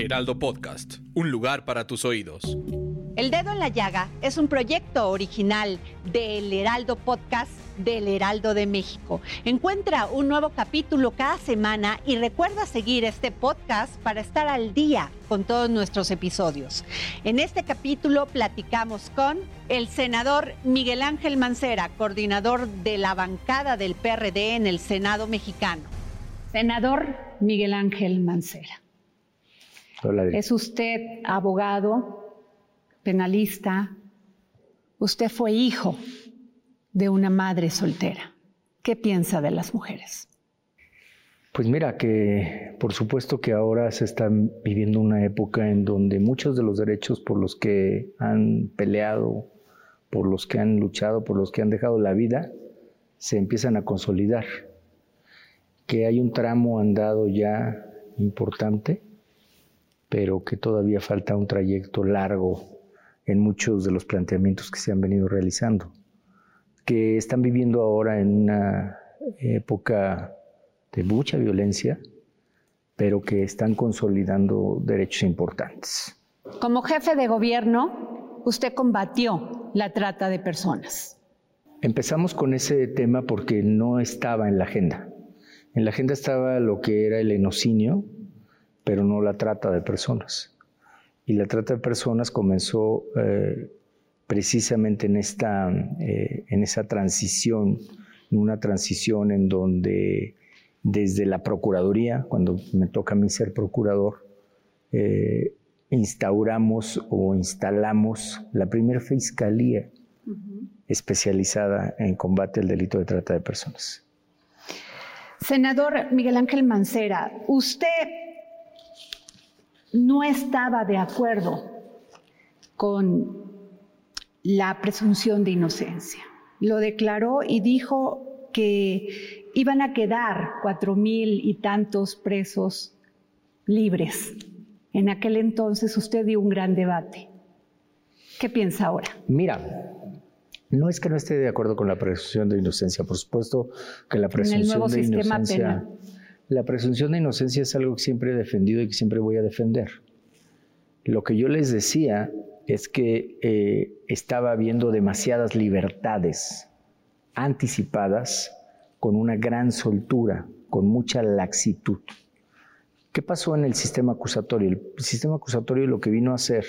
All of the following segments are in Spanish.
Heraldo Podcast, un lugar para tus oídos. El Dedo en la Llaga es un proyecto original del Heraldo Podcast del Heraldo de México. Encuentra un nuevo capítulo cada semana y recuerda seguir este podcast para estar al día con todos nuestros episodios. En este capítulo platicamos con el senador Miguel Ángel Mancera, coordinador de la bancada del PRD en el Senado mexicano. Senador Miguel Ángel Mancera. Es usted abogado, penalista. Usted fue hijo de una madre soltera. ¿Qué piensa de las mujeres? Pues mira que por supuesto que ahora se está viviendo una época en donde muchos de los derechos por los que han peleado, por los que han luchado, por los que han dejado la vida, se empiezan a consolidar. Que hay un tramo andado ya importante, pero que todavía falta un trayecto largo en muchos de los planteamientos que se han venido realizando. Que están viviendo ahora en una época de mucha violencia, pero que están consolidando derechos importantes. Como jefe de gobierno, usted combatió la trata de personas. Empezamos con ese tema porque no estaba en la agenda. En la agenda estaba lo que era el enocinio, pero no la trata de personas. Y la trata de personas comenzó eh, precisamente en, esta, eh, en esa transición, en una transición en donde desde la Procuraduría, cuando me toca a mí ser procurador, eh, instauramos o instalamos la primera fiscalía especializada en combate al delito de trata de personas. Senador Miguel Ángel Mancera, usted no estaba de acuerdo con la presunción de inocencia. Lo declaró y dijo que iban a quedar cuatro mil y tantos presos libres. En aquel entonces usted dio un gran debate. ¿Qué piensa ahora? Mira, no es que no esté de acuerdo con la presunción de inocencia, por supuesto que la presunción nuevo de sistema inocencia, penal. La presunción de inocencia es algo que siempre he defendido y que siempre voy a defender. Lo que yo les decía es que eh, estaba habiendo demasiadas libertades anticipadas con una gran soltura, con mucha laxitud. ¿Qué pasó en el sistema acusatorio? El sistema acusatorio lo que vino a hacer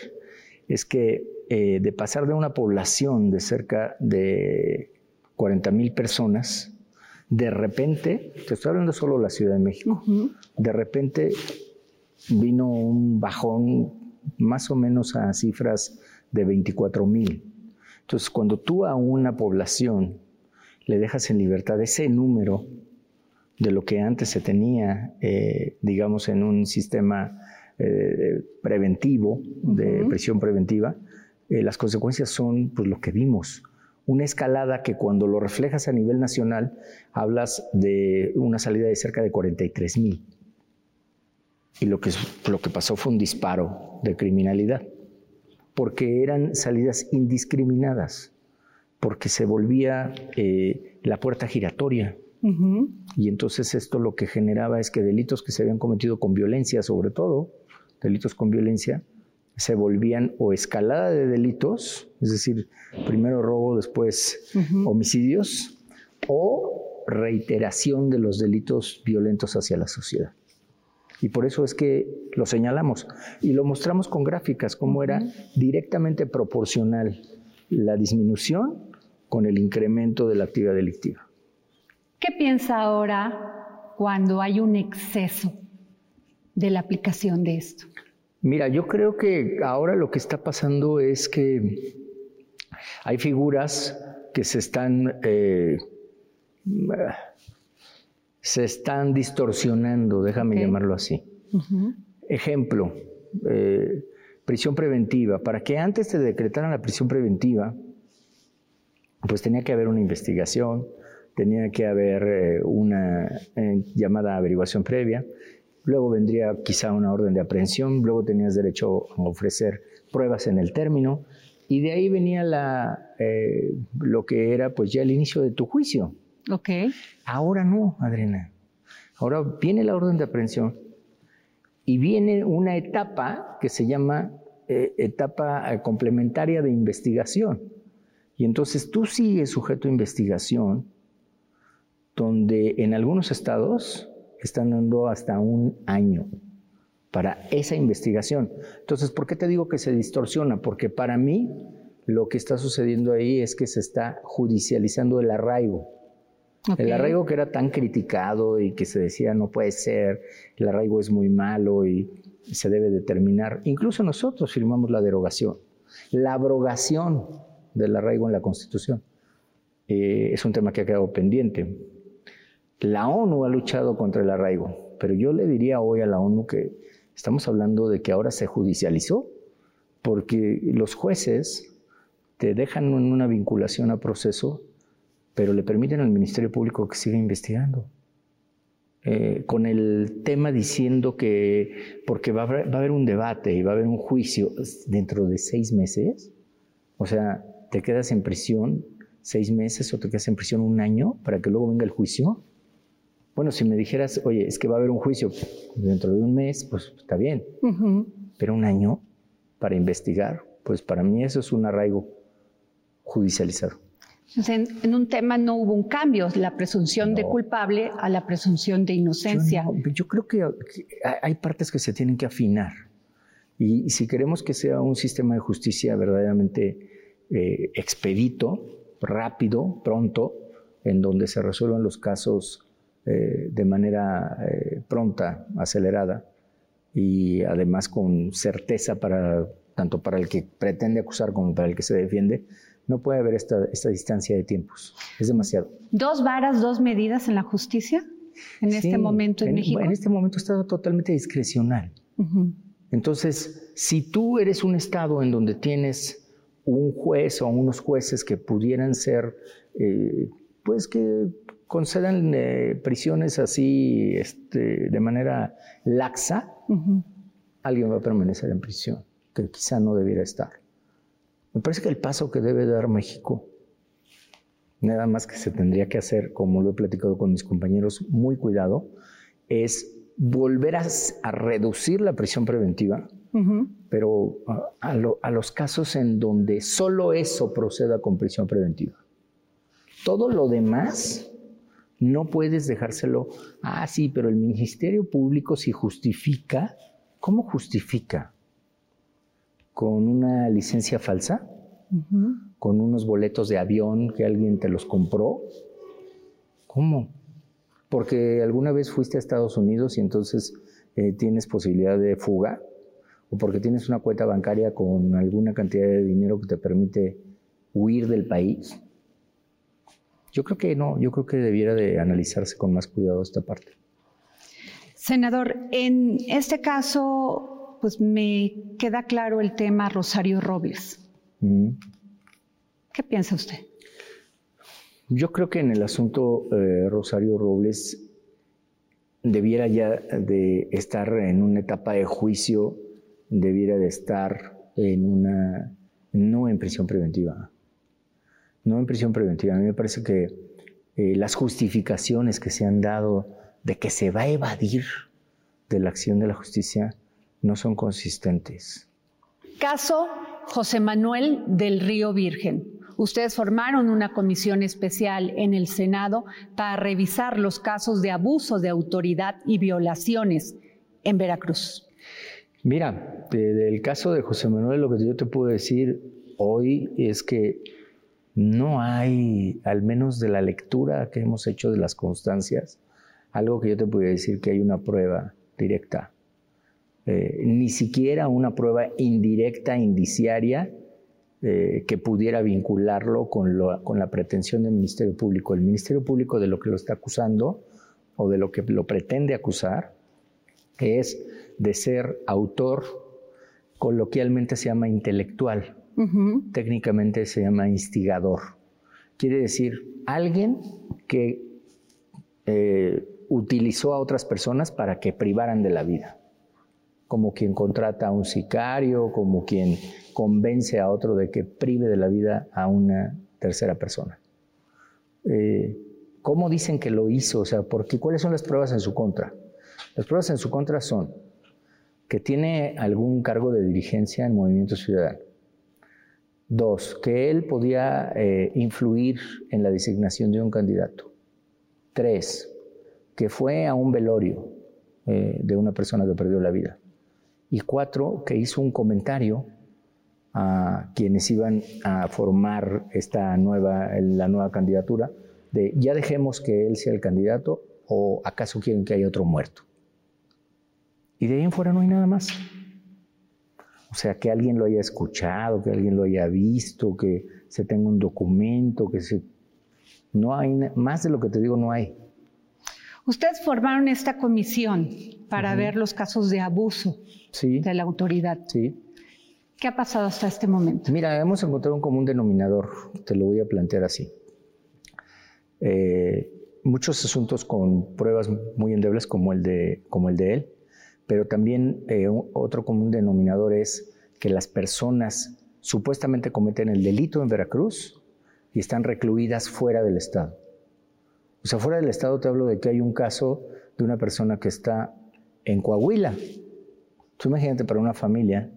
es que eh, de pasar de una población de cerca de 40 mil personas, de repente, te estoy hablando solo de la Ciudad de México, de repente vino un bajón más o menos a cifras de 24 mil. Entonces, cuando tú a una población le dejas en libertad ese número de lo que antes se tenía, eh, digamos, en un sistema eh, preventivo, de prisión preventiva, eh, las consecuencias son pues, lo que vimos. Una escalada que cuando lo reflejas a nivel nacional, hablas de una salida de cerca de 43 mil. Y lo que, lo que pasó fue un disparo de criminalidad, porque eran salidas indiscriminadas, porque se volvía eh, la puerta giratoria. Y entonces esto lo que generaba es que delitos que se habían cometido con violencia, sobre todo, delitos con violencia, se volvían o escalada de delitos, es decir, primero robo, después homicidios, o reiteración de los delitos violentos hacia la sociedad. Y por eso es que lo señalamos y lo mostramos con gráficas, cómo era directamente proporcional la disminución con el incremento de la actividad delictiva. ¿Qué piensa ahora cuando hay un exceso de la aplicación de esto? Mira, yo creo que ahora lo que está pasando es que hay figuras que se están eh, se están distorsionando, déjame llamarlo así. Ejemplo, eh, prisión preventiva. Para que antes te decretaran la prisión preventiva, pues tenía que haber una investigación, tenía que haber eh, una llamada averiguación previa, luego vendría quizá una orden de aprehensión, luego tenías derecho a ofrecer pruebas en el término, y de ahí venía la, lo que era pues ya el inicio de tu juicio. Ok. Ahora no, Adriana. Ahora viene la orden de aprehensión y viene una etapa que se llama eh, etapa eh, complementaria de investigación. Y entonces tú sigues sujeto a investigación, donde en algunos estados están dando hasta un año para esa investigación. Entonces, ¿por qué te digo que se distorsiona? Porque para mí lo que está sucediendo ahí es que se está judicializando el arraigo. El arraigo que era tan criticado y que se decía no puede ser, el arraigo es muy malo y se debe determinar. Incluso nosotros firmamos la derogación, la abrogación del arraigo en la Constitución. Eh, es un tema que ha quedado pendiente. La ONU ha luchado contra el arraigo, pero yo le diría hoy a la ONU que estamos hablando de que ahora se judicializó, porque los jueces te dejan en una vinculación a proceso pero le permiten al Ministerio Público que siga investigando. Eh, con el tema diciendo que, porque va a, haber, va a, haber, un debate y va a haber un juicio dentro de seis meses, o sea, te quedas en prisión seis meses o te quedas en prisión un año para que luego venga el juicio. Bueno, si me dijeras, oye, es que va a haber un juicio dentro de un mes, pues está bien, pero un año para investigar, pues para mí eso es un arraigo judicializado. En, un tema no hubo un cambio, la presunción de culpable a la presunción de inocencia. Yo, creo que hay partes que se tienen que afinar. Y, si queremos que sea un sistema de justicia verdaderamente eh, expedito, rápido, pronto, en donde se resuelvan los casos eh, de manera eh, pronta, acelerada, y además con certeza para tanto para el que pretende acusar como para el que se defiende, no puede haber esta, distancia de tiempos. Es demasiado. ¿Dos varas, dos medidas en la justicia en este momento en, México? En este momento está totalmente discrecional. Entonces, si tú eres un estado en donde tienes un juez o unos jueces que pudieran ser, eh, pues que concedan eh, prisiones así este, de manera laxa, alguien va a permanecer en prisión, que quizá no debiera estar. Me parece que el paso que debe dar México, nada más que se tendría que hacer, como lo he platicado con mis compañeros, muy cuidado, es volver a, reducir la prisión preventiva, pero a, a, los casos en donde solo eso proceda con prisión preventiva. Todo lo demás no puedes dejárselo, ah, sí, pero el Ministerio Público si justifica, ¿cómo justifica? con una licencia falsa, con unos boletos de avión que alguien te los compró. ¿Cómo? Porque alguna vez fuiste a Estados Unidos y entonces eh, tienes posibilidad de fuga, o porque tienes una cuenta bancaria con alguna cantidad de dinero que te permite huir del país. Yo creo que no, yo creo que debiera de analizarse con más cuidado esta parte. Senador, en este caso, pues me queda claro el tema Rosario Robles. Mm. ¿Qué piensa usted? Yo creo que en el asunto eh, Rosario Robles debiera ya de estar en una etapa de juicio, debiera de estar en una, no en prisión preventiva, no en prisión preventiva. A mí me parece que eh, las justificaciones que se han dado de que se va a evadir de la acción de la justicia no son consistentes. Caso José Manuel del Río Virgen. Ustedes formaron una comisión especial en el Senado para revisar los casos de abuso de autoridad y violaciones en Veracruz. Mira, del caso de José Manuel, lo que yo te puedo decir hoy es que no hay, al menos de la lectura que hemos hecho de las constancias, algo que yo te puedo decir que hay una prueba directa eh, ni siquiera una prueba indirecta, indiciaria, eh, que pudiera vincularlo con, la pretensión del Ministerio Público. El Ministerio Público de lo que lo está acusando o de lo que lo pretende acusar es de ser autor, coloquialmente se llama intelectual, técnicamente se llama instigador. Quiere decir alguien que eh, utilizó a otras personas para que privaran de la vida, como quien contrata a un sicario, como quien convence a otro de que prive de la vida a una tercera persona. Eh, ¿Cómo dicen que lo hizo? O sea, porque, ¿cuáles son las pruebas en su contra? Las pruebas en su contra son que tiene algún cargo de dirigencia en Movimiento Ciudadano. Dos, que él podía eh, influir en la designación de un candidato. Tres, que fue a un velorio eh, de una persona que perdió la vida. Y cuatro, que hizo un comentario a quienes iban a formar esta nueva, la nueva candidatura de ya dejemos que él sea el candidato o acaso quieren que haya otro muerto. Y de ahí en fuera no hay nada más. O sea, que alguien lo haya escuchado, que alguien lo haya visto, que se tenga un documento, que se... No hay, más de lo que te digo, no hay. Ustedes formaron esta comisión para ver los casos de abuso de la autoridad. Sí. ¿Qué ha pasado hasta este momento? Mira, hemos encontrado un común denominador, te lo voy a plantear así. Eh, muchos asuntos con pruebas muy endebles como el de, como el de él, pero también eh, otro común denominador es que las personas supuestamente cometen el delito en Veracruz y están recluidas fuera del Estado. O sea, fuera del Estado te hablo de que hay un caso de una persona que está en Coahuila. Tú imagínate para una familia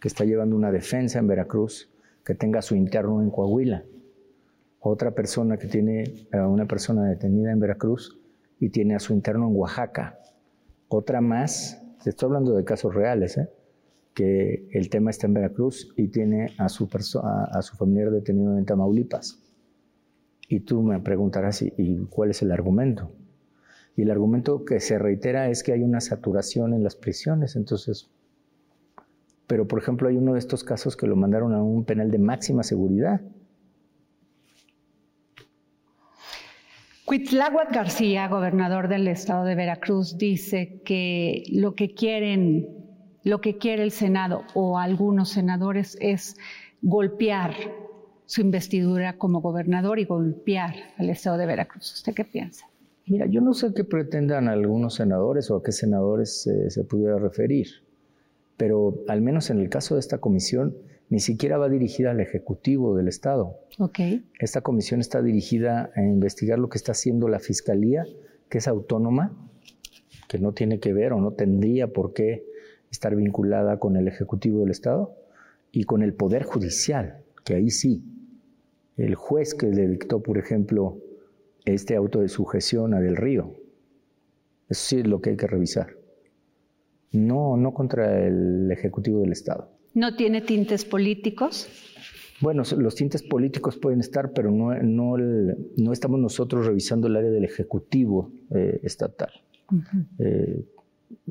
que está llevando una defensa en Veracruz, que tenga su interno en Coahuila. Otra persona que tiene a una persona detenida en Veracruz y tiene a su interno en Oaxaca. Otra más, estoy hablando de casos reales, ¿eh? que el tema está en Veracruz y tiene a su, a, su familiar detenido en Tamaulipas. Y tú me preguntarás, ¿y cuál es el argumento? Y el argumento que se reitera es que hay una saturación en las prisiones, entonces pero, por ejemplo, hay uno de estos casos que lo mandaron a un penal de máxima seguridad. Cuitláhuac García, gobernador del estado de Veracruz, dice que lo que quieren, lo que quiere el Senado o algunos senadores es golpear su investidura como gobernador y golpear al estado de Veracruz. ¿Usted qué piensa? Mira, yo no sé qué pretendan algunos senadores o a qué senadores se pudiera referir pero al menos en el caso de esta comisión, ni siquiera va dirigida al Ejecutivo del Estado. Okay. Esta comisión está dirigida a investigar lo que está haciendo la Fiscalía, que es autónoma, que no tiene que ver o no tendría por qué estar vinculada con el Ejecutivo del Estado, y con el Poder Judicial, que ahí sí, el juez que le dictó, por ejemplo, este auto de sujeción a Del Río. Eso sí es lo que hay que revisar. No, no contra el Ejecutivo del Estado. ¿No tiene tintes políticos? Bueno, los tintes políticos pueden estar, pero no, no, no estamos nosotros revisando el área del Ejecutivo eh, estatal. Eh,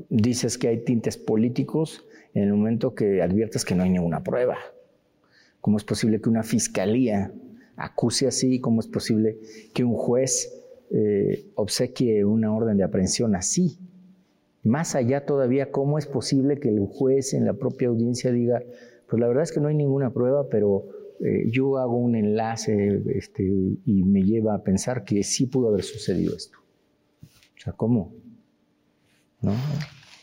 dices que hay tintes políticos en el momento que adviertes que no hay ninguna prueba. ¿Cómo es posible que una fiscalía acuse así? ¿Cómo es posible que un juez eh, obsequie una orden de aprehensión así? Más allá todavía, ¿cómo es posible que el juez en la propia audiencia diga, pues la verdad es que no hay ninguna prueba, pero eh, yo hago un enlace este, y me lleva a pensar que sí pudo haber sucedido esto? O sea, ¿cómo? ¿No?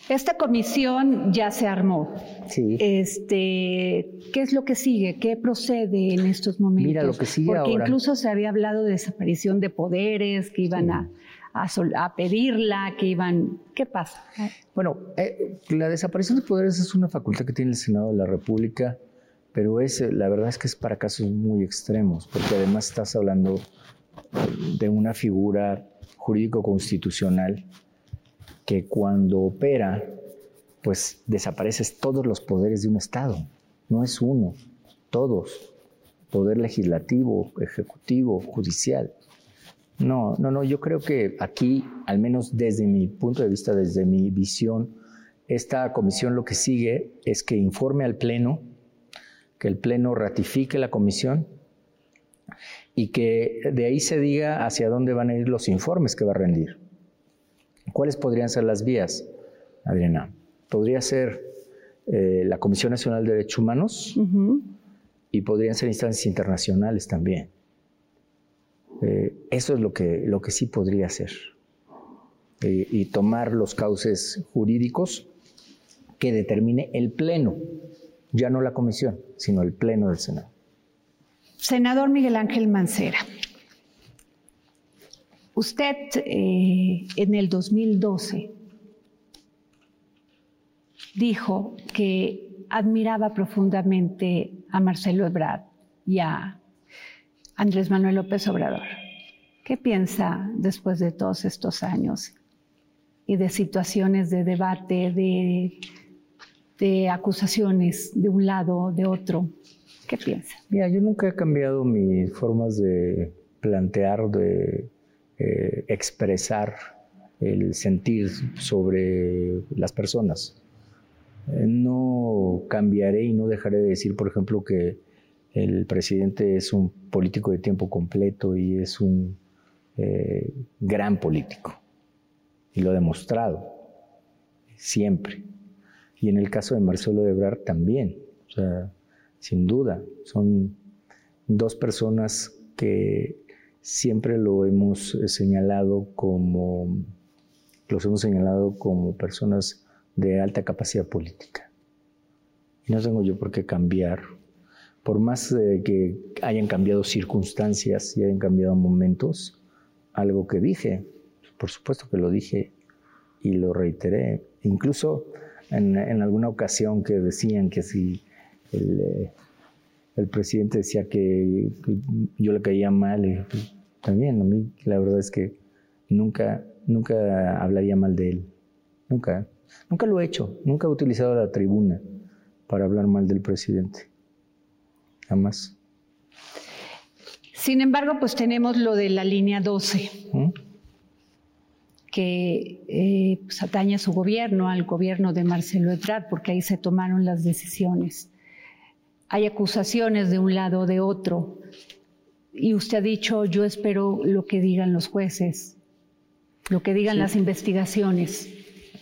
Esta comisión ya se armó. Sí. Este, ¿Qué es lo que sigue? ¿Qué procede en estos momentos? Mira, lo que sigue Porque incluso se había hablado de desaparición de poderes que iban a a, pedirla, que iban... ¿Qué pasa? Bueno, eh, la desaparición de poderes es una facultad que tiene el Senado de la República, pero es, eh, la verdad es que es para casos muy extremos, porque además estás hablando de una figura jurídico-constitucional que cuando opera, pues desapareces todos los poderes de un Estado. No es uno, todos. Poder legislativo, ejecutivo, judicial. No, no, no, yo creo que aquí, al menos desde mi punto de vista, desde mi visión, esta comisión lo que sigue es que informe al Pleno, que el Pleno ratifique la comisión y que de ahí se diga hacia dónde van a ir los informes que va a rendir. ¿Cuáles podrían ser las vías, Adriana? Podría ser eh, la Comisión Nacional de Derechos Humanos y podrían ser instancias internacionales también. Eh, eso es lo que, lo que sí podría ser. Eh, y tomar los cauces jurídicos que determine el Pleno, ya no la Comisión, sino el Pleno del Senado. Senador Miguel Ángel Mancera, usted eh, en el 2012 dijo que admiraba profundamente a Marcelo Ebrard y a Andrés Manuel López Obrador. ¿Qué piensa después de todos estos años y de situaciones de debate, de, de acusaciones de un lado, de otro? ¿Qué piensa? Mira, yo nunca he cambiado mis formas de plantear, de eh, expresar el sentir sobre las personas. Eh, no cambiaré y no dejaré de decir, por ejemplo, que el presidente es un político de tiempo completo y es un eh, gran político. Y lo ha demostrado, siempre. Y en el caso de Marcelo Ebrard también. O sea, sin duda, son dos personas que siempre lo hemos señalado como, los hemos señalado como personas de alta capacidad política. No tengo yo por qué cambiar por más eh, que hayan cambiado circunstancias y hayan cambiado momentos, algo que dije, por supuesto que lo dije y lo reiteré, incluso en, alguna ocasión que decían que si el, eh, presidente decía que, yo le caía mal, y, también a mí la verdad es que nunca, nunca hablaría mal de él, nunca, nunca lo he hecho, nunca he utilizado la tribuna para hablar mal del presidente jamás. Sin embargo, pues tenemos lo de la línea 12, ¿Mm? que eh, pues, atañe a su gobierno, al gobierno de Marcelo Ebrard, porque ahí se tomaron las decisiones. Hay acusaciones de un lado o de otro, y usted ha dicho, yo espero lo que digan los jueces, lo que digan las investigaciones.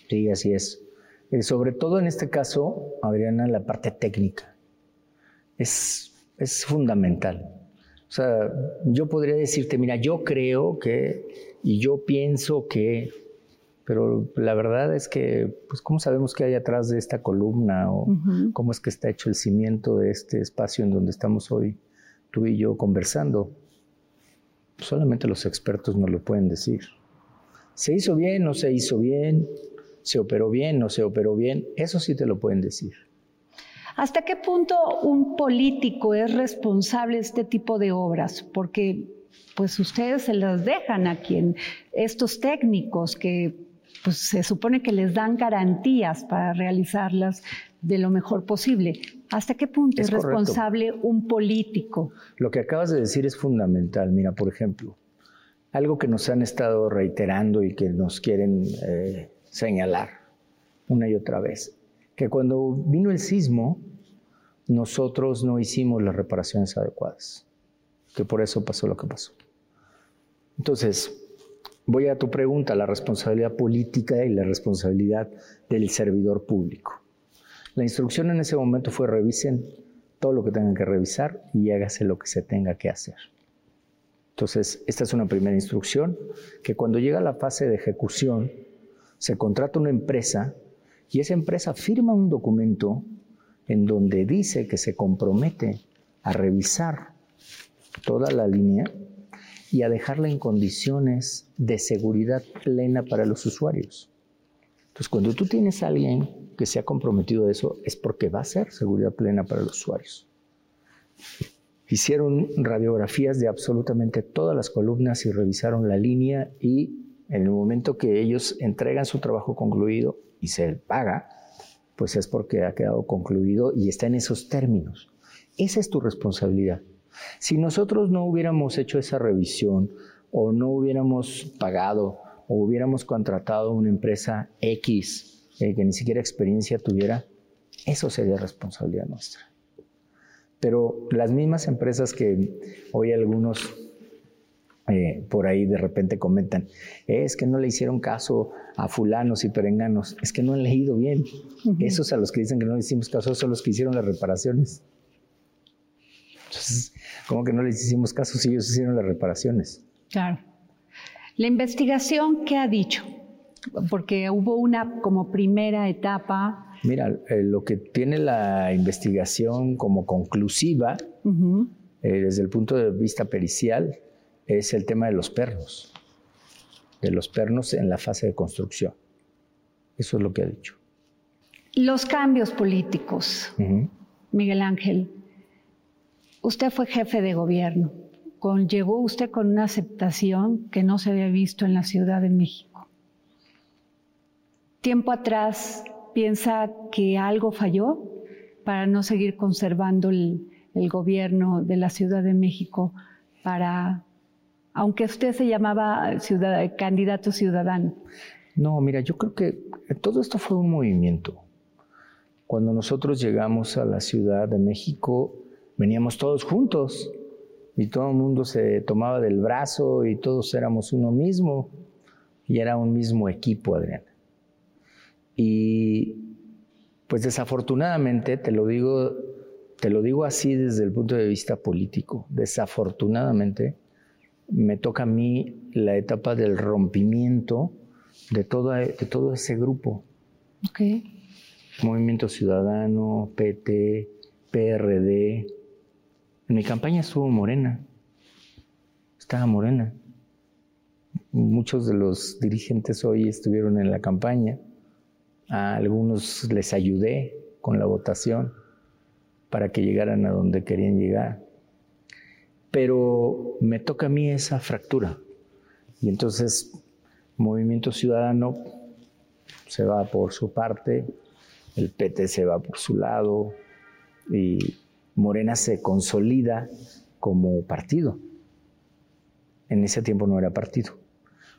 Sí, así es. Eh, sobre todo en este caso, Adriana, la parte técnica. Es es fundamental. O sea, yo podría decirte, mira, yo creo que, y yo pienso que, pero la verdad es que, pues, ¿cómo sabemos qué hay atrás de esta columna? O cómo es que está hecho el cimiento de este espacio en donde estamos hoy, tú y yo, conversando? Solamente los expertos nos lo pueden decir. ¿Se hizo bien? ¿No se hizo bien? ¿Se operó bien? ¿No se operó bien? Eso sí te lo pueden decir. ¿Hasta qué punto un político es responsable de este tipo de obras? Porque pues ustedes se las dejan a quien, estos técnicos que pues se supone que les dan garantías para realizarlas de lo mejor posible. ¿Hasta qué punto es, responsable un político? Lo que acabas de decir es fundamental. Mira, por ejemplo, algo que nos han estado reiterando y que nos quieren eh, señalar una y otra vez que cuando vino el sismo, nosotros no hicimos las reparaciones adecuadas, que por eso pasó lo que pasó. Entonces, voy a tu pregunta, la responsabilidad política y la responsabilidad del servidor público. La instrucción en ese momento fue revisen todo lo que tengan que revisar y hágase lo que se tenga que hacer. Entonces, esta es una primera instrucción, que cuando llega la fase de ejecución, se contrata una empresa y esa empresa firma un documento en donde dice que se compromete a revisar toda la línea y a dejarla en condiciones de seguridad plena para los usuarios. Entonces, cuando tú tienes a alguien que se ha comprometido a eso, es porque va a ser seguridad plena para los usuarios. Hicieron radiografías de absolutamente todas las columnas y revisaron la línea y en el momento que ellos entregan su trabajo concluido, y se paga, pues es porque ha quedado concluido y está en esos términos. Esa es tu responsabilidad. Si nosotros no hubiéramos hecho esa revisión o no hubiéramos pagado o hubiéramos contratado una empresa X eh, que ni siquiera experiencia tuviera, eso sería responsabilidad nuestra. Pero las mismas empresas que hoy algunos eh, por ahí de repente comentan, es que no le hicieron caso a fulanos y perenganos, es que no han leído bien. Esos a los que dicen que no le hicimos caso son los que hicieron las reparaciones. Entonces, ¿cómo que no les hicimos caso si ellos hicieron las reparaciones? Claro. La investigación, ¿qué ha dicho? Porque hubo una como primera etapa. Mira, eh, lo que tiene la investigación como conclusiva, eh, desde el punto de vista pericial, es el tema de los pernos, de los pernos en la fase de construcción. Eso es lo que ha dicho. Los cambios políticos, Miguel Ángel. Usted fue jefe de gobierno. llegó usted con una aceptación que no se había visto en la Ciudad de México. Tiempo atrás, ¿piensa que algo falló para no seguir conservando el, el gobierno de la Ciudad de México para aunque usted se llamaba candidato ciudadano? No, mira, yo creo que todo esto fue un movimiento. Cuando nosotros llegamos a la Ciudad de México, veníamos todos juntos y todo el mundo se tomaba del brazo y todos éramos uno mismo y era un mismo equipo, Adriana. Y pues desafortunadamente, te lo digo, te lo digo así desde el punto de vista político, desafortunadamente, me toca a mí la etapa del rompimiento de, de todo ese grupo. Movimiento Ciudadano, PT, PRD. En mi campaña estuvo Morena. Estaba Morena. Muchos de los dirigentes hoy estuvieron en la campaña. A algunos les ayudé con la votación para que llegaran a donde querían llegar pero me toca a mí esa fractura. Y entonces Movimiento Ciudadano se va por su parte, el PT se va por su lado y Morena se consolida como partido. En ese tiempo no era partido.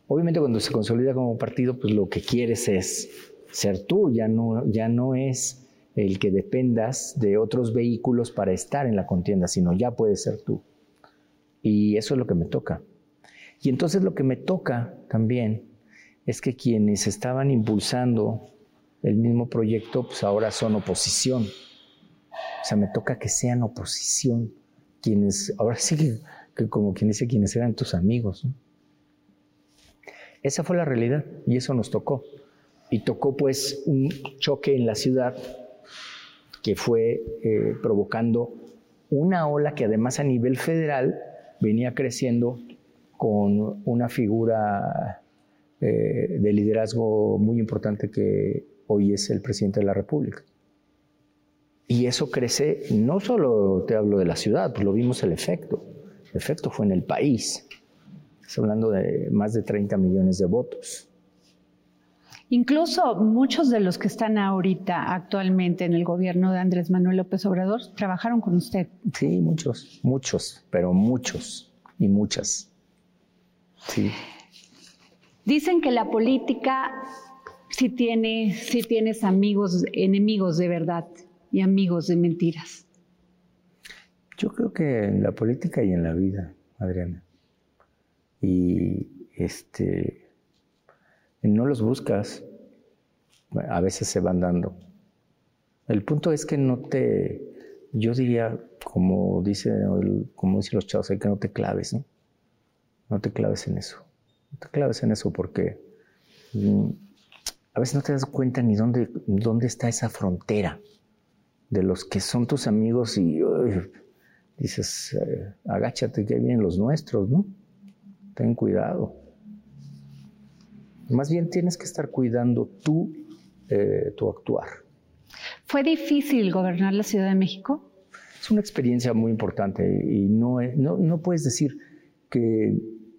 Obviamente cuando se consolida como partido, pues lo que quieres es ser tú, ya no, ya no es el que dependas de otros vehículos para estar en la contienda, sino ya puedes ser tú. Y eso es lo que me toca. Y entonces lo que me toca también es que quienes estaban impulsando el mismo proyecto, pues ahora son oposición. O sea, me toca que sean oposición. Quienes, ahora sí que, como quien dice, quienes eran tus amigos. Esa fue la realidad y eso nos tocó. Y tocó pues un choque en la ciudad que fue eh, provocando una ola que además a nivel federal venía creciendo con una figura eh, de liderazgo muy importante que hoy es el presidente de la República. Y eso crece, no solo te hablo de la ciudad, pues lo vimos el efecto. El efecto fue en el país. Estás hablando de más de 30 millones de votos. Incluso muchos de los que están ahorita actualmente en el gobierno de Andrés Manuel López Obrador trabajaron con usted. Sí, muchos, muchos, pero muchos y muchas. Sí. Dicen que la política sí tiene, sí tienes amigos, enemigos de verdad y amigos de mentiras. Yo creo que en la política y en la vida, Adriana. Y este no los buscas, a veces se van dando. El punto es que no te, yo diría, como dice, como dicen los chavos, hay que no te claves, ¿no? No te claves en eso. No te claves en eso porque mm, a veces no te das cuenta ni dónde, dónde está esa frontera de los que son tus amigos y dices, eh, agáchate que vienen los nuestros, ¿no? Ten cuidado. Más bien tienes que estar cuidando tú eh, tu actuar. ¿Fue difícil gobernar la Ciudad de México? Es una experiencia muy importante y no, no, puedes decir que,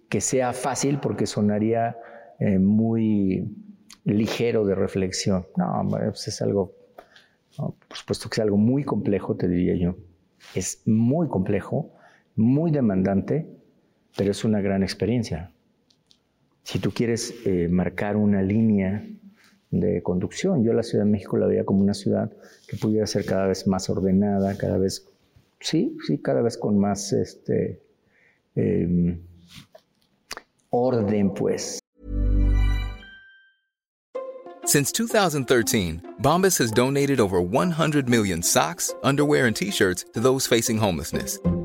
que, sea fácil porque sonaría eh, muy ligero de reflexión. No, pues es algo, por supuesto que es algo muy complejo, te diría yo. Es muy complejo, muy demandante, pero es una gran experiencia. Si tú quieres eh, marcar una línea de conducción, yo la Ciudad de México la veía como una ciudad que pudiera ser cada vez más ordenada, cada vez, sí, sí, cada vez con más, este, em, orden, pues. Since 2013, Bombas has donated over 100 million socks, underwear, and t-shirts to those facing homelessness.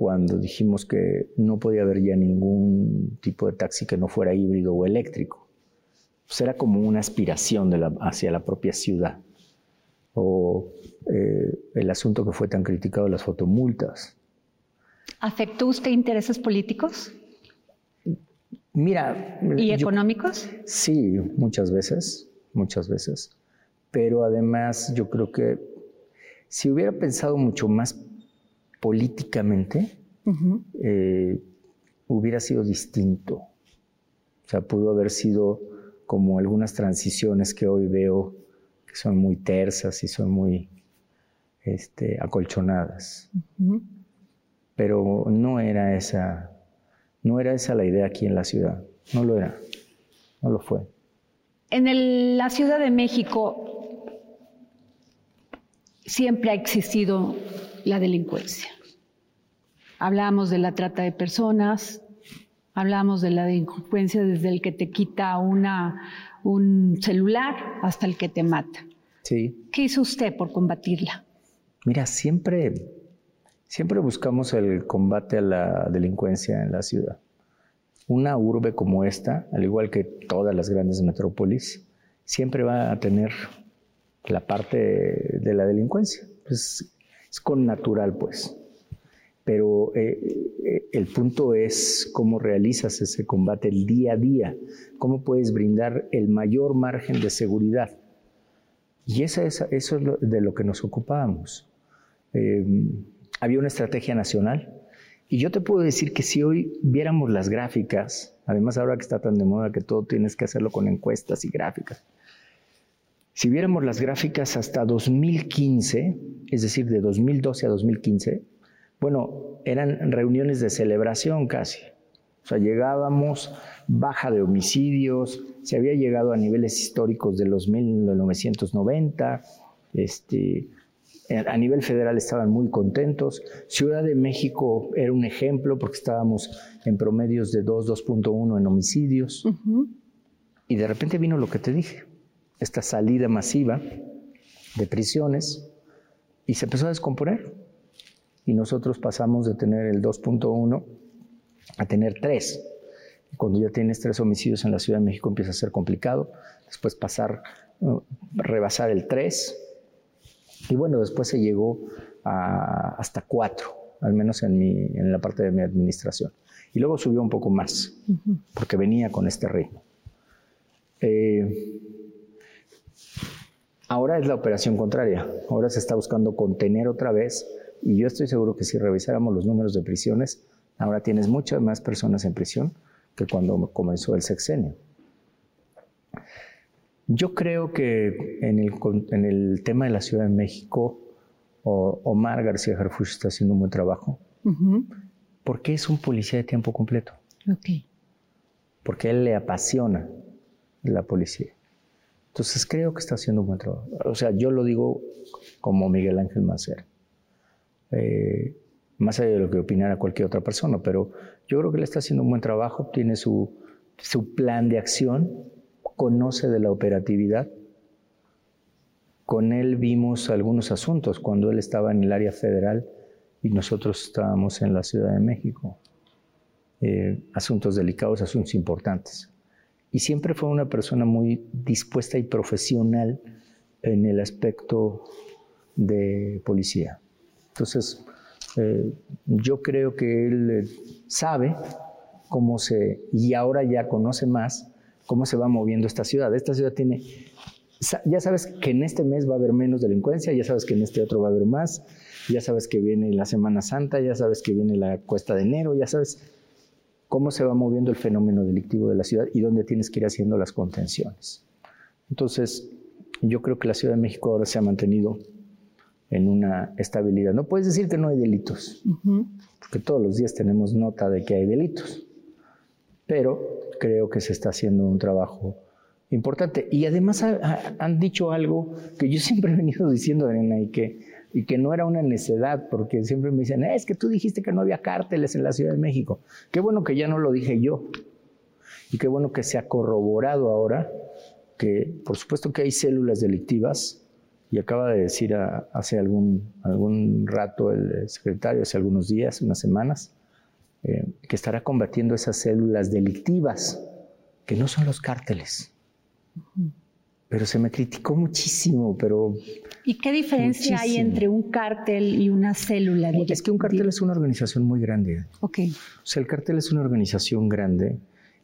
cuando dijimos que no podía haber ya ningún tipo de taxi que no fuera híbrido o eléctrico. Pues era como una aspiración de la, hacia la propia ciudad. O eh, el asunto que fue tan criticado las fotomultas. ¿Afectó usted intereses políticos? Mira. ¿Y económicos? Sí, muchas veces, muchas veces. Pero además yo creo que si hubiera pensado mucho más políticamente eh, hubiera sido distinto. O sea, pudo haber sido como algunas transiciones que hoy veo que son muy tersas y son muy este, acolchonadas. Pero no era esa, no era esa la idea aquí en la ciudad. No lo era. No lo fue. En la Ciudad de México siempre ha existido la delincuencia. Hablamos de la trata de personas, hablamos de la delincuencia desde el que te quita una, un celular hasta el que te mata. Sí. ¿Qué hizo usted por combatirla? Mira, siempre, siempre buscamos el combate a la delincuencia en la ciudad. Una urbe como esta, al igual que todas las grandes metrópolis, siempre va a tener la parte de la delincuencia. Pues es con natural, pues. Pero eh, eh, el punto es cómo realizas ese combate el día a día, cómo puedes brindar el mayor margen de seguridad. Y esa es, eso es de lo que nos ocupábamos. Eh, había una estrategia nacional. Y yo te puedo decir que si hoy viéramos las gráficas, además ahora que está tan de moda que todo tienes que hacerlo con encuestas y gráficas, si viéramos las gráficas hasta 2015, es decir, de 2012 a 2015, bueno, eran reuniones de celebración casi. O sea, llegábamos, baja de homicidios, se había llegado a niveles históricos de los 1990, este, a nivel federal estaban muy contentos. Ciudad de México era un ejemplo porque estábamos en promedios de 2, 2.1 en homicidios. Y de repente vino lo que te dije esta salida masiva de prisiones y se empezó a descomponer. Y nosotros pasamos de tener el 2.1 a tener 3. Cuando ya tienes tres homicidios en la Ciudad de México empieza a ser complicado. Después pasar, uh, rebasar el 3. Y bueno, después se llegó a hasta 4, al menos en, mi, en la parte de mi administración. Y luego subió un poco más, porque venía con este ritmo. Eh, Ahora es la operación contraria. Ahora se está buscando contener otra vez. Y yo estoy seguro que si revisáramos los números de prisiones, ahora tienes muchas más personas en prisión que cuando comenzó el sexenio. Yo creo que en el, tema de la Ciudad de México, Omar García Harfuch está haciendo un buen trabajo. Porque es un policía de tiempo completo. Porque a él le apasiona la policía. Entonces creo que está haciendo un buen trabajo. O sea, yo lo digo como Miguel Ángel Macer. Eh, más allá de lo que opinara cualquier otra persona, pero yo creo que él está haciendo un buen trabajo, tiene su, su plan de acción, conoce de la operatividad. Con él vimos algunos asuntos cuando él estaba en el área federal y nosotros estábamos en la Ciudad de México. Eh, asuntos delicados, asuntos importantes y siempre fue una persona muy dispuesta y profesional en el aspecto de policía. Entonces, eh, yo creo que él eh, sabe cómo se, y ahora ya conoce más cómo se va moviendo esta ciudad. Esta ciudad tiene, ya sabes que en este mes va a haber menos delincuencia, ya sabes que en este otro va a haber más, ya sabes que viene la Semana Santa, ya sabes que viene la cuesta de enero, ya sabes, cómo se va moviendo el fenómeno delictivo de la ciudad y dónde tienes que ir haciendo las contenciones. Entonces, yo creo que la Ciudad de México ahora se ha mantenido en una estabilidad. No puedes decir que no hay delitos, porque todos los días tenemos nota de que hay delitos, pero creo que se está haciendo un trabajo importante. Y además han dicho algo que yo siempre he venido diciendo, Arena, y que, y que no era una necedad, porque siempre me dicen, es que tú dijiste que no había cárteles en la Ciudad de México. Qué bueno que ya no lo dije yo. Y qué bueno que se ha corroborado ahora que, por supuesto que hay células delictivas, y acaba de decir hace algún, algún rato el secretario, hace algunos días, unas semanas, eh, que estará combatiendo esas células delictivas, que no son los cárteles. Pero se me criticó muchísimo, pero... ¿Y qué diferencia hay entre un cártel y una célula? Es que un cártel es una organización muy grande. Ok. O sea, el cártel es una organización grande,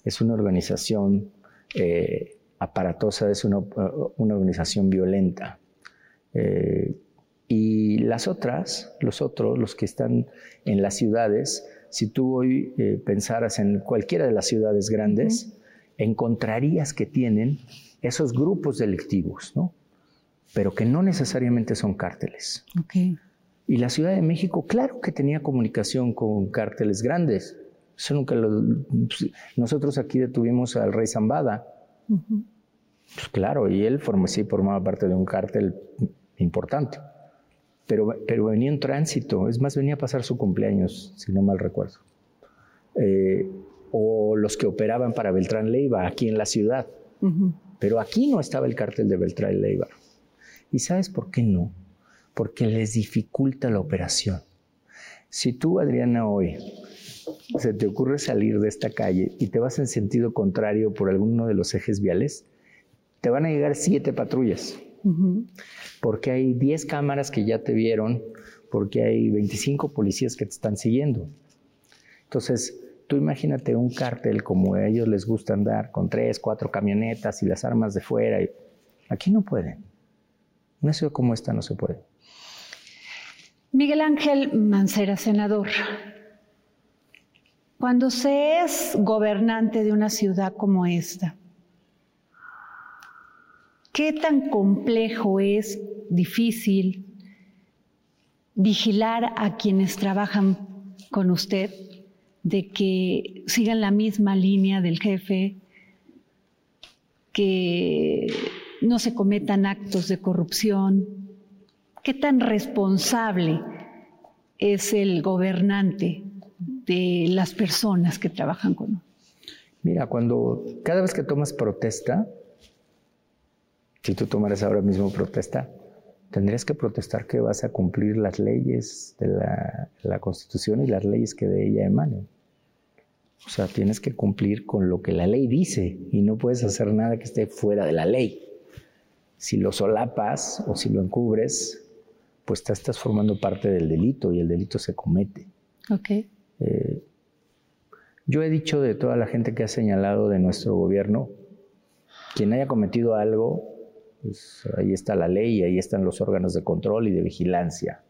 es una organización eh, aparatosa, es una, una organización violenta. Eh, y las otras, los otros, los que están en las ciudades, si tú hoy eh, pensaras en cualquiera de las ciudades grandes, encontrarías que tienen esos grupos delictivos, ¿no? Pero que no necesariamente son cárteles. Y la Ciudad de México, claro que tenía comunicación con cárteles grandes. Eso nunca lo, nosotros aquí detuvimos al rey Zambada. Pues claro, y él sí formaba parte de un cártel importante. Pero, pero venía en tránsito, es más, venía a pasar su cumpleaños, si no mal recuerdo. Eh, o los que operaban para Beltrán Leiva aquí en la ciudad. Pero aquí no estaba el cártel de Beltrán Leiva. ¿Y sabes por qué no? Porque les dificulta la operación. Si tú, Adriana, hoy se te ocurre salir de esta calle y te vas en sentido contrario por alguno de los ejes viales, te van a llegar siete patrullas porque hay 10 cámaras que ya te vieron, porque hay 25 policías que te están siguiendo. Entonces, tú imagínate un cártel como a ellos les gusta andar con tres, cuatro camionetas y las armas de fuera. Aquí no pueden. Una ciudad como esta no se puede. Miguel Ángel Mancera, senador. Cuando se es gobernante de una ciudad como esta, ¿Qué tan complejo es, difícil, vigilar a quienes trabajan con usted de que sigan la misma línea del jefe, que no se cometan actos de corrupción? ¿Qué tan responsable es el gobernante de las personas que trabajan con él? Mira, cuando cada vez que tomas protesta, si tú tomaras ahora mismo protesta, tendrías que protestar que vas a cumplir las leyes de la, Constitución y las leyes que de ella emanen. O sea, tienes que cumplir con lo que la ley dice y no puedes hacer nada que esté fuera de la ley. Si lo solapas o si lo encubres, pues te estás formando parte del delito y el delito se comete. Ok. Eh, yo he dicho de toda la gente que ha señalado de nuestro gobierno, quien haya cometido algo, pues, ahí está la ley y ahí están los órganos de control y de vigilancia.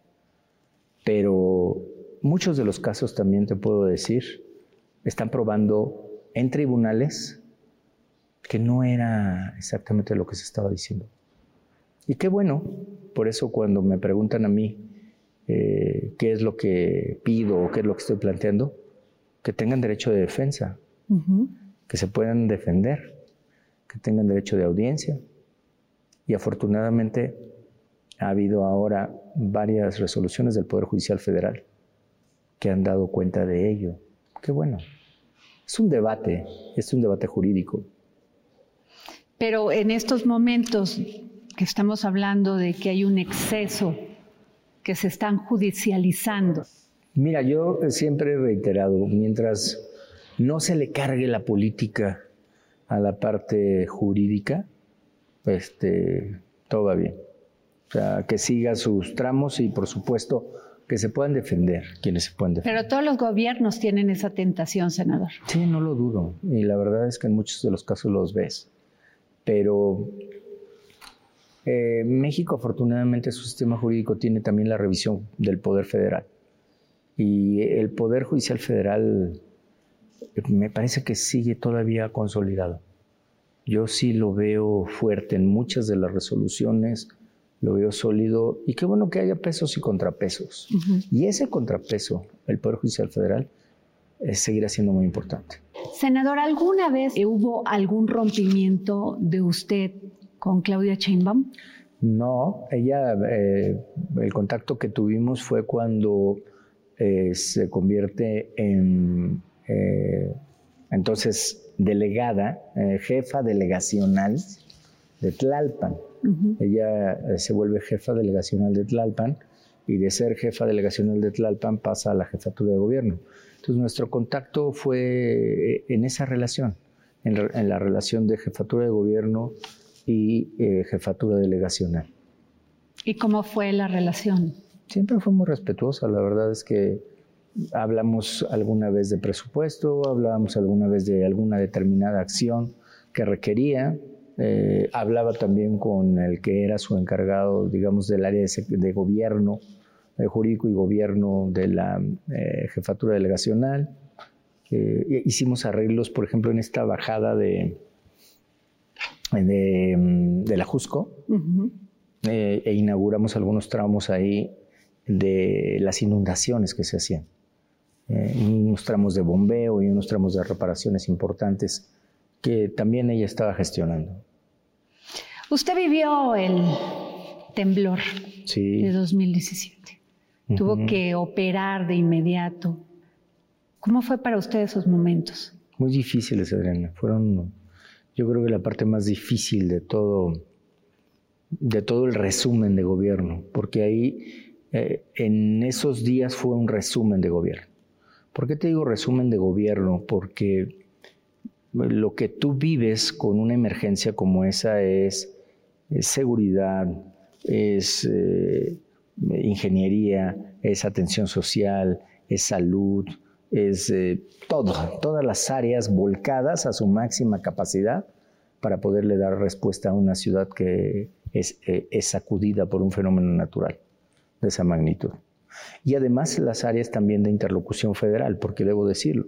Pero muchos de los casos también te puedo decir, están probando en tribunales que no era exactamente lo que se estaba diciendo. Y qué bueno, por eso cuando me preguntan a mí eh, qué es lo que pido o qué es lo que estoy planteando, que tengan derecho de defensa, que se puedan defender, que tengan derecho de audiencia, y afortunadamente ha habido ahora varias resoluciones del Poder Judicial Federal que han dado cuenta de ello. Qué bueno. Es un debate, es un debate jurídico. Pero en estos momentos que estamos hablando de que hay un exceso, que se están judicializando. Mira, yo siempre he reiterado, mientras no se le cargue la política a la parte jurídica, este, todo va bien. O sea, que siga sus tramos y por supuesto que se puedan defender quienes se pueden defender. Pero todos los gobiernos tienen esa tentación, senador. Sí, no lo dudo. Y la verdad es que en muchos de los casos los ves. Pero eh, México afortunadamente su sistema jurídico tiene también la revisión del Poder Federal. Y el Poder Judicial Federal me parece que sigue todavía consolidado. Yo sí lo veo fuerte en muchas de las resoluciones, lo veo sólido y qué bueno que haya pesos y contrapesos. Y ese contrapeso, el Poder Judicial Federal, eh, seguirá siendo muy importante. Senador, ¿alguna vez hubo algún rompimiento de usted con Claudia Sheinbaum? No, ella, eh, el contacto que tuvimos fue cuando eh, se convierte en entonces delegada, jefa delegacional de Tlalpan. Ella se vuelve jefa delegacional de Tlalpan y de ser jefa delegacional de Tlalpan pasa a la jefatura de gobierno. Entonces nuestro contacto fue eh, en esa relación, en, la relación de jefatura de gobierno y eh, jefatura delegacional. ¿Y cómo fue la relación? Siempre fue muy respetuosa, la verdad es que hablamos alguna vez de presupuesto, hablábamos alguna vez de alguna determinada acción que requería, eh, hablaba también con el que era su encargado, digamos, del área de gobierno jurídico y gobierno de la eh, jefatura delegacional. Eh, hicimos arreglos, por ejemplo, en esta bajada de, de, la Jusco eh, e inauguramos algunos tramos ahí de las inundaciones que se hacían. unos tramos de bombeo y unos tramos de reparaciones importantes que también ella estaba gestionando. Usted vivió el temblor de 2017 tuvo que operar de inmediato. ¿Cómo fue para usted esos momentos? Muy difíciles, Adriana. Fueron, yo creo que la parte más difícil de todo, de todo el resumen de gobierno, porque ahí eh, en esos días fue un resumen de gobierno. ¿Por qué te digo resumen de gobierno? Porque lo que tú vives con una emergencia como esa es, seguridad, es eh, ingeniería, es atención social, es salud, es eh, todo, todas las áreas volcadas a su máxima capacidad para poderle dar respuesta a una ciudad que es, eh, es sacudida por un fenómeno natural de esa magnitud. Y además las áreas también de interlocución federal, porque debo decirlo,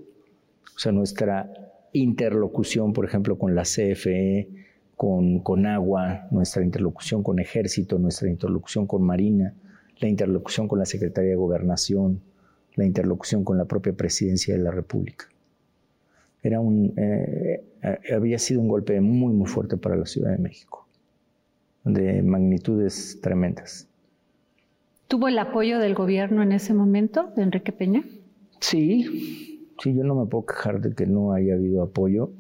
o sea, nuestra interlocución, por ejemplo, con la CFE, con, con agua, nuestra interlocución con ejército, nuestra interlocución con marina, la interlocución con la Secretaría de Gobernación, la interlocución con la propia Presidencia de la República. Era un, eh, había sido un golpe muy, muy fuerte para la Ciudad de México, de magnitudes tremendas. ¿Tuvo el apoyo del gobierno en ese momento, de Enrique Peña? Sí, sí, yo no me puedo quejar de que no haya habido apoyo.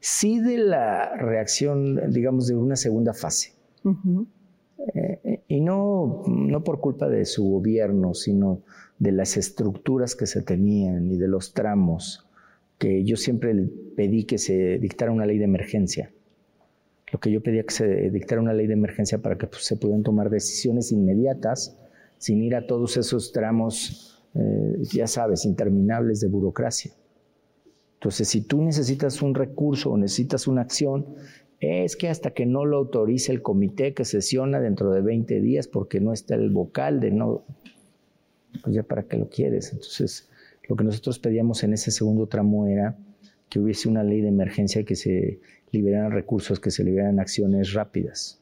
Sí de la reacción, digamos, de una segunda fase. Eh, y no, no por culpa de su gobierno, sino de las estructuras que se tenían y de los tramos, que yo siempre pedí que se dictara una ley de emergencia. Lo que yo pedía que se dictara una ley de emergencia para que pues, se pudieran tomar decisiones inmediatas sin ir a todos esos tramos, eh, ya sabes, interminables de burocracia. Entonces, si tú necesitas un recurso o necesitas una acción, es que hasta que no lo autorice el comité que sesiona dentro de 20 días porque no está el vocal de no, pues ya para qué lo quieres. Entonces, lo que nosotros pedíamos en ese segundo tramo era que hubiese una ley de emergencia que se liberaran recursos, que se liberaran acciones rápidas.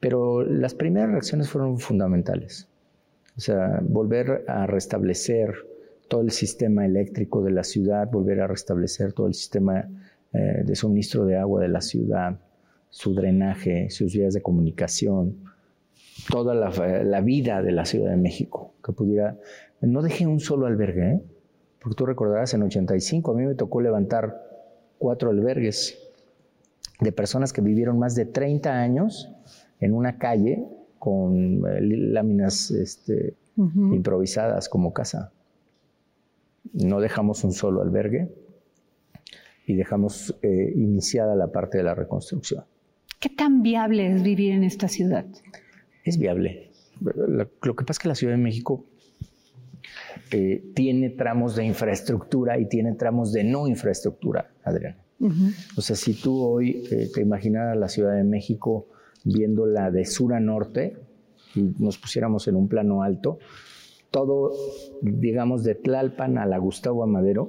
Pero las primeras reacciones fueron fundamentales. O sea, volver a restablecer todo el sistema eléctrico de la ciudad, volver a restablecer todo el sistema eh, de suministro de agua de la ciudad, su drenaje, sus vías de comunicación, toda la, vida de la Ciudad de México, que pudiera... No dejé un solo albergue, ¿eh? porque tú recordarás, en 85 a mí me tocó levantar cuatro albergues de personas que vivieron más de 30 años en una calle con eh, láminas este, improvisadas como casa. No dejamos un solo albergue y dejamos eh, iniciada la parte de la reconstrucción. ¿Qué tan viable es vivir en esta ciudad? Es viable. Lo, que pasa es que la Ciudad de México eh, tiene tramos de infraestructura y tiene tramos de no infraestructura, Adriana. O sea, si tú hoy eh, te imaginas la Ciudad de México viéndola de sur a norte y nos pusiéramos en un plano alto, todo, digamos, de Tlalpan a la Gustavo Amadero,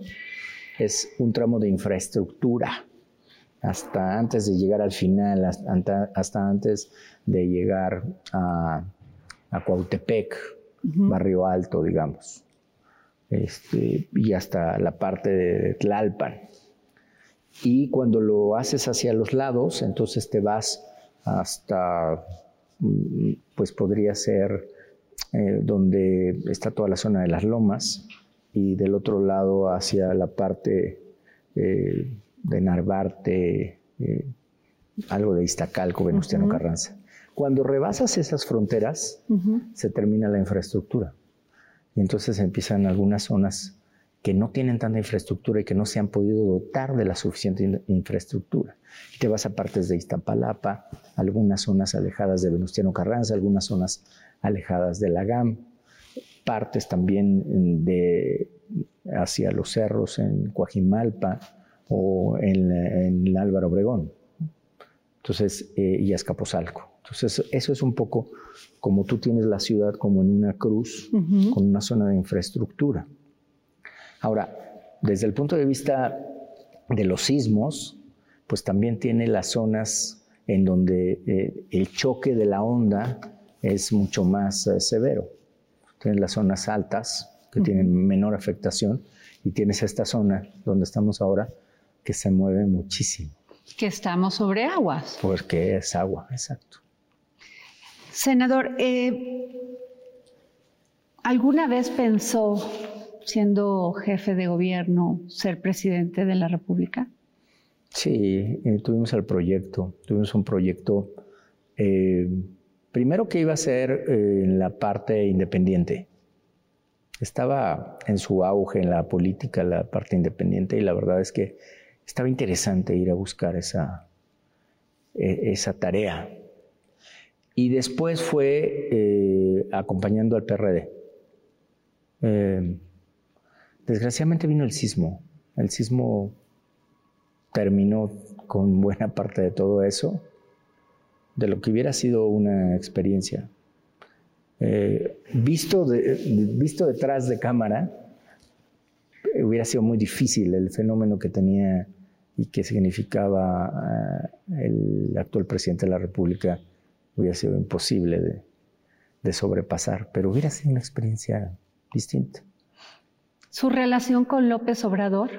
es un tramo de infraestructura, hasta antes de llegar al final, hasta, antes de llegar a, a Cuautepec, Barrio Alto, digamos, este, y hasta la parte de Tlalpan. Y cuando lo haces hacia los lados, entonces te vas hasta, mm, pues podría ser eh, donde está toda la zona de las lomas, y del otro lado hacia la parte eh, de Narvarte, eh, algo de Iztacalco, Venustiano Carranza. Cuando rebasas esas fronteras, se termina la infraestructura. Y entonces empiezan algunas zonas que no tienen tanta infraestructura y que no se han podido dotar de la suficiente infraestructura. Y te vas a partes de Iztapalapa, algunas zonas alejadas de Venustiano Carranza, algunas zonas alejadas de la GAM, partes también de, hacia los cerros en Coajimalpa o en, en Álvaro Obregón. Entonces, eh, y Azcapotzalco. Entonces, eso es un poco como tú tienes la ciudad como en una cruz, con una zona de infraestructura. Ahora, desde el punto de vista de los sismos, pues también tiene las zonas en donde eh, el choque de la onda es mucho más eh, severo. Tienes las zonas altas, que tienen menor afectación, y tienes esta zona donde estamos ahora, que se mueve muchísimo. Que estamos sobre aguas. Porque es agua, exacto. Senador, eh, ¿alguna vez pensó, siendo jefe de gobierno, ser presidente de la República? Sí, eh, tuvimos el proyecto, tuvimos un proyecto eh, Primero que iba a ser eh, en la parte independiente. Estaba en su auge en la política, la parte independiente, y la verdad es que estaba interesante ir a buscar esa, e, esa tarea. Y después fue acompañando al PRD. Desgraciadamente vino el sismo. El sismo terminó con buena parte de todo eso de lo que hubiera sido una experiencia. Eh, visto, visto detrás de cámara, eh, hubiera sido muy difícil el fenómeno que tenía y que significaba eh, el actual presidente de la República, hubiera sido imposible de sobrepasar, pero hubiera sido una experiencia distinta. ¿Su relación con López Obrador?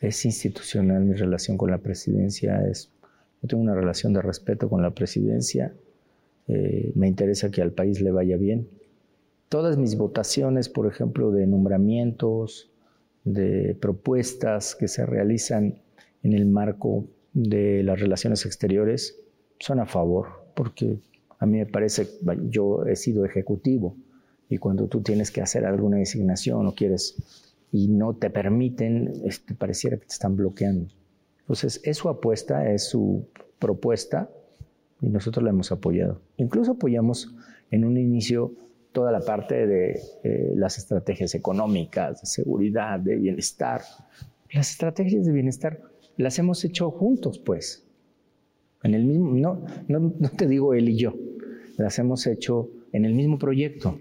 Es institucional, mi relación con la presidencia es yo tengo una relación de respeto con la presidencia. Eh, me interesa que al país le vaya bien. Todas mis votaciones, por ejemplo, de nombramientos, de propuestas que se realizan en el marco de las relaciones exteriores, son a favor, porque a mí me parece, yo he sido ejecutivo y cuando tú tienes que hacer alguna designación o quieres y no te permiten, este, pareciera que te están bloqueando. Entonces, es su apuesta, es su propuesta y nosotros la hemos apoyado. Incluso apoyamos en un inicio toda la parte de eh, las estrategias económicas, de seguridad, de bienestar. Las estrategias de bienestar las hemos hecho juntos, pues. En el mismo, no, no, te digo él y yo, las hemos hecho en el mismo proyecto.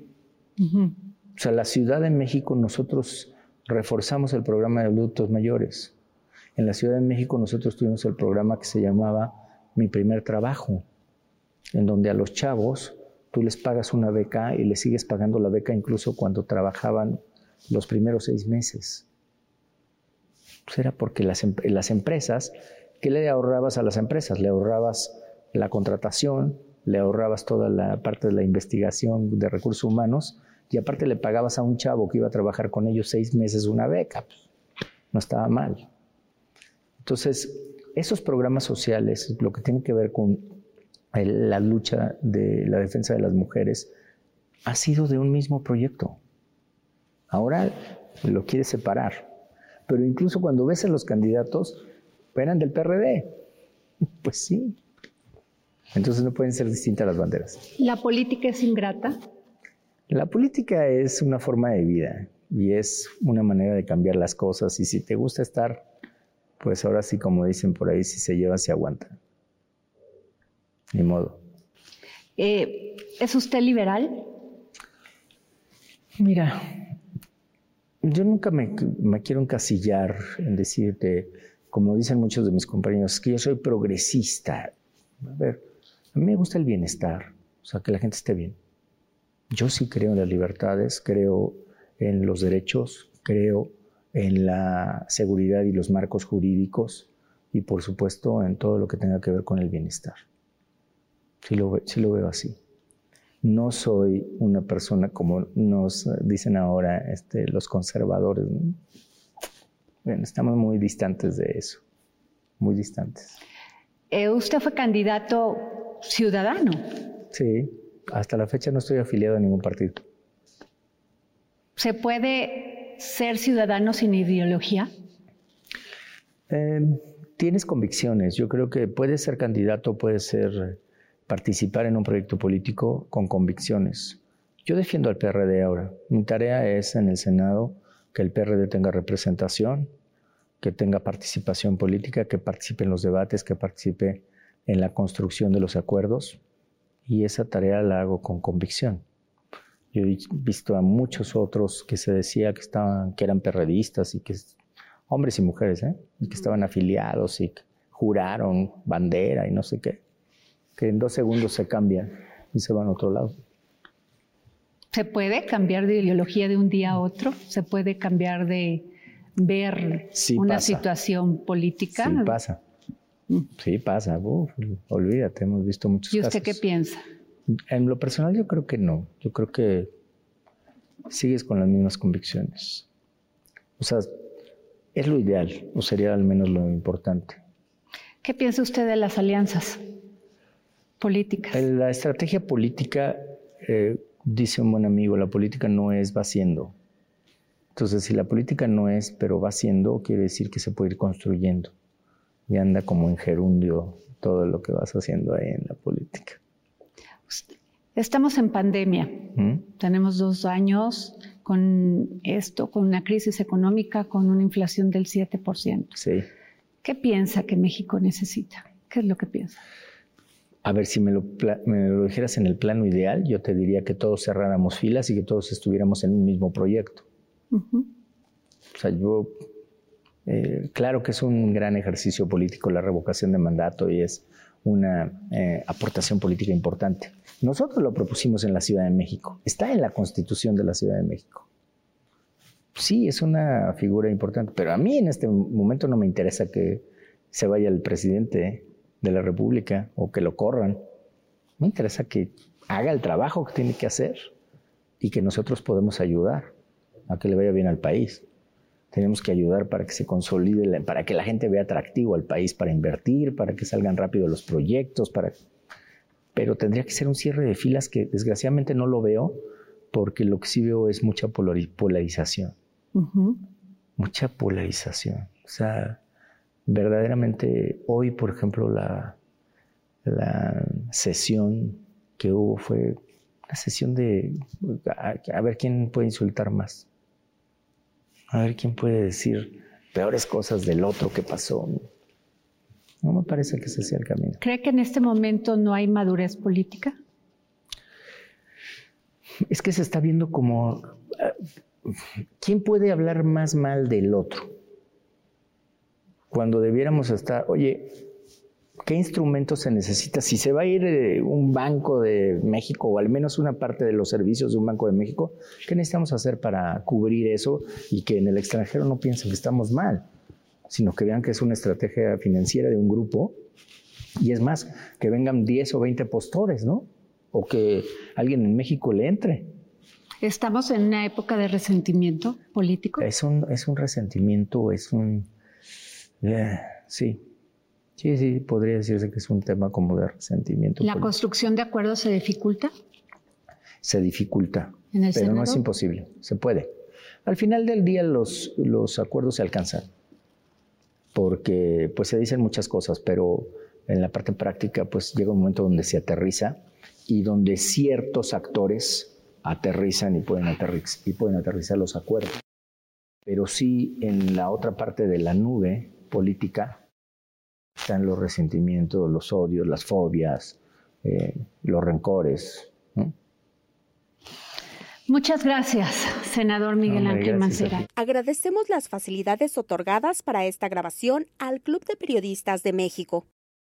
O sea, la Ciudad de México nosotros reforzamos el programa de adultos mayores. En la Ciudad de México nosotros tuvimos el programa que se llamaba Mi primer trabajo, en donde a los chavos tú les pagas una beca y les sigues pagando la beca incluso cuando trabajaban los primeros seis meses. Pues era porque las, las empresas, ¿qué le ahorrabas a las empresas? Le ahorrabas la contratación, le ahorrabas toda la parte de la investigación de recursos humanos y aparte le pagabas a un chavo que iba a trabajar con ellos seis meses una beca. Pues, no estaba mal. Entonces, esos programas sociales, lo que tiene que ver con la lucha de la defensa de las mujeres, ha sido de un mismo proyecto. Ahora lo quiere separar. Pero incluso cuando ves a los candidatos, eran del PRD. Pues sí. Entonces no pueden ser distintas las banderas. ¿La política es ingrata? La política es una forma de vida y es una manera de cambiar las cosas. Y si te gusta estar pues ahora sí, como dicen por ahí, si se lleva, se aguanta. Ni modo. Eh, ¿Es usted liberal? Mira, Yo nunca me, me quiero encasillar en decirte, como dicen muchos de mis compañeros, que yo soy progresista. A ver, a mí me gusta el bienestar, o sea, que la gente esté bien. Yo sí creo en las libertades, creo en los derechos, creo en la seguridad y los marcos jurídicos y por supuesto en todo lo que tenga que ver con el bienestar. Sí lo, veo así. No soy una persona como nos dicen ahora este, los conservadores. Bueno, estamos muy distantes de eso, muy distantes. Eh, usted fue candidato ciudadano. Sí, hasta la fecha no estoy afiliado a ningún partido. ¿Se puede ser ciudadano sin ideología? Eh, tienes convicciones. Yo creo que puedes ser candidato, puedes ser participar en un proyecto político con convicciones. Yo defiendo al PRD ahora. Mi tarea es en el Senado que el PRD tenga representación, que tenga participación política, que participe en los debates, que participe en la construcción de los acuerdos. Y esa tarea la hago con convicción. Yo he visto a muchos otros que se decía que estaban, que eran perredistas y que hombres y mujeres, ¿eh? y que estaban afiliados y que juraron bandera y no sé qué que en dos segundos se cambian y se van a otro lado. ¿Se puede cambiar de ideología de un día a otro? ¿Se puede cambiar de ver una situación política? Sí pasa. Sí pasa. olvídate, hemos visto muchos casos. ¿Y usted qué piensa? En lo personal yo creo que no. Yo creo que sigues con las mismas convicciones. O sea, es lo ideal, o sería al menos lo importante. ¿Qué piensa usted de las alianzas? políticas. La estrategia política, eh, dice un buen amigo, la política no es va siendo. Entonces, si la política no es, pero va siendo, quiere decir que se puede ir construyendo. Y anda como en gerundio todo lo que vas haciendo ahí en la política. Estamos en pandemia. ¿Mm? Tenemos dos años con esto, con una crisis económica, con una inflación del 7%. Sí. ¿Qué piensa que México necesita? ¿Qué es lo que piensa? A ver, si me lo, dijeras en el plano ideal, yo te diría que todos cerráramos filas y que todos estuviéramos en un mismo proyecto. O sea, yo, eh, claro que es un gran ejercicio político la revocación de mandato y es una eh, aportación política importante. Nosotros lo propusimos en la Ciudad de México, está en la Constitución de la Ciudad de México. Sí, es una figura importante, pero a mí en este momento no me interesa que se vaya el presidente de la República o que lo corran. Me interesa que haga el trabajo que tiene que hacer y que nosotros podemos ayudar a que le vaya bien al país. Tenemos que ayudar para que se consolide, para que la gente vea atractivo al país para invertir, para que salgan rápido los proyectos, para... pero tendría que ser un cierre de filas que desgraciadamente no lo veo porque lo que sí veo es mucha polarización. Mucha polarización. O sea, verdaderamente hoy, por ejemplo, la, la sesión que hubo fue una sesión de a, ver quién puede insultar más, a ver quién puede decir peores cosas del otro que pasó. No me parece que ese sea el camino. ¿Cree que en este momento no hay madurez política? Es que se está viendo como... Eh, ¿Quién puede hablar más mal del otro? cuando debiéramos estar, oye, ¿qué instrumento se necesita? Si se va a ir eh, un banco de México o al menos una parte de los servicios de un banco de México, ¿qué necesitamos hacer para cubrir eso y que en el extranjero no piensen que estamos mal, sino que vean que es una estrategia financiera de un grupo? Y es más, que vengan 10 o 20 postores, ¿no? O que alguien en México le entre. ¿Estamos en una época de resentimiento político? Es un, es un resentimiento, es un sí. Sí, sí, podría decirse que es un tema como de resentimiento. ¿La construcción de acuerdos se dificulta? Se dificulta, pero no es imposible, se puede. Al final del día los, los acuerdos se alcanzan, porque pues se dicen muchas cosas, pero en la parte práctica pues llega un momento donde se aterriza y donde ciertos actores aterrizan y pueden, aterrizar, y pueden aterrizar los acuerdos. Pero sí en la otra parte de la nube política están los resentimientos, los odios, las fobias, eh, los rencores. Muchas gracias, senador Miguel Ángel Mancera. Agradecemos las facilidades otorgadas para esta grabación al Club de Periodistas de México.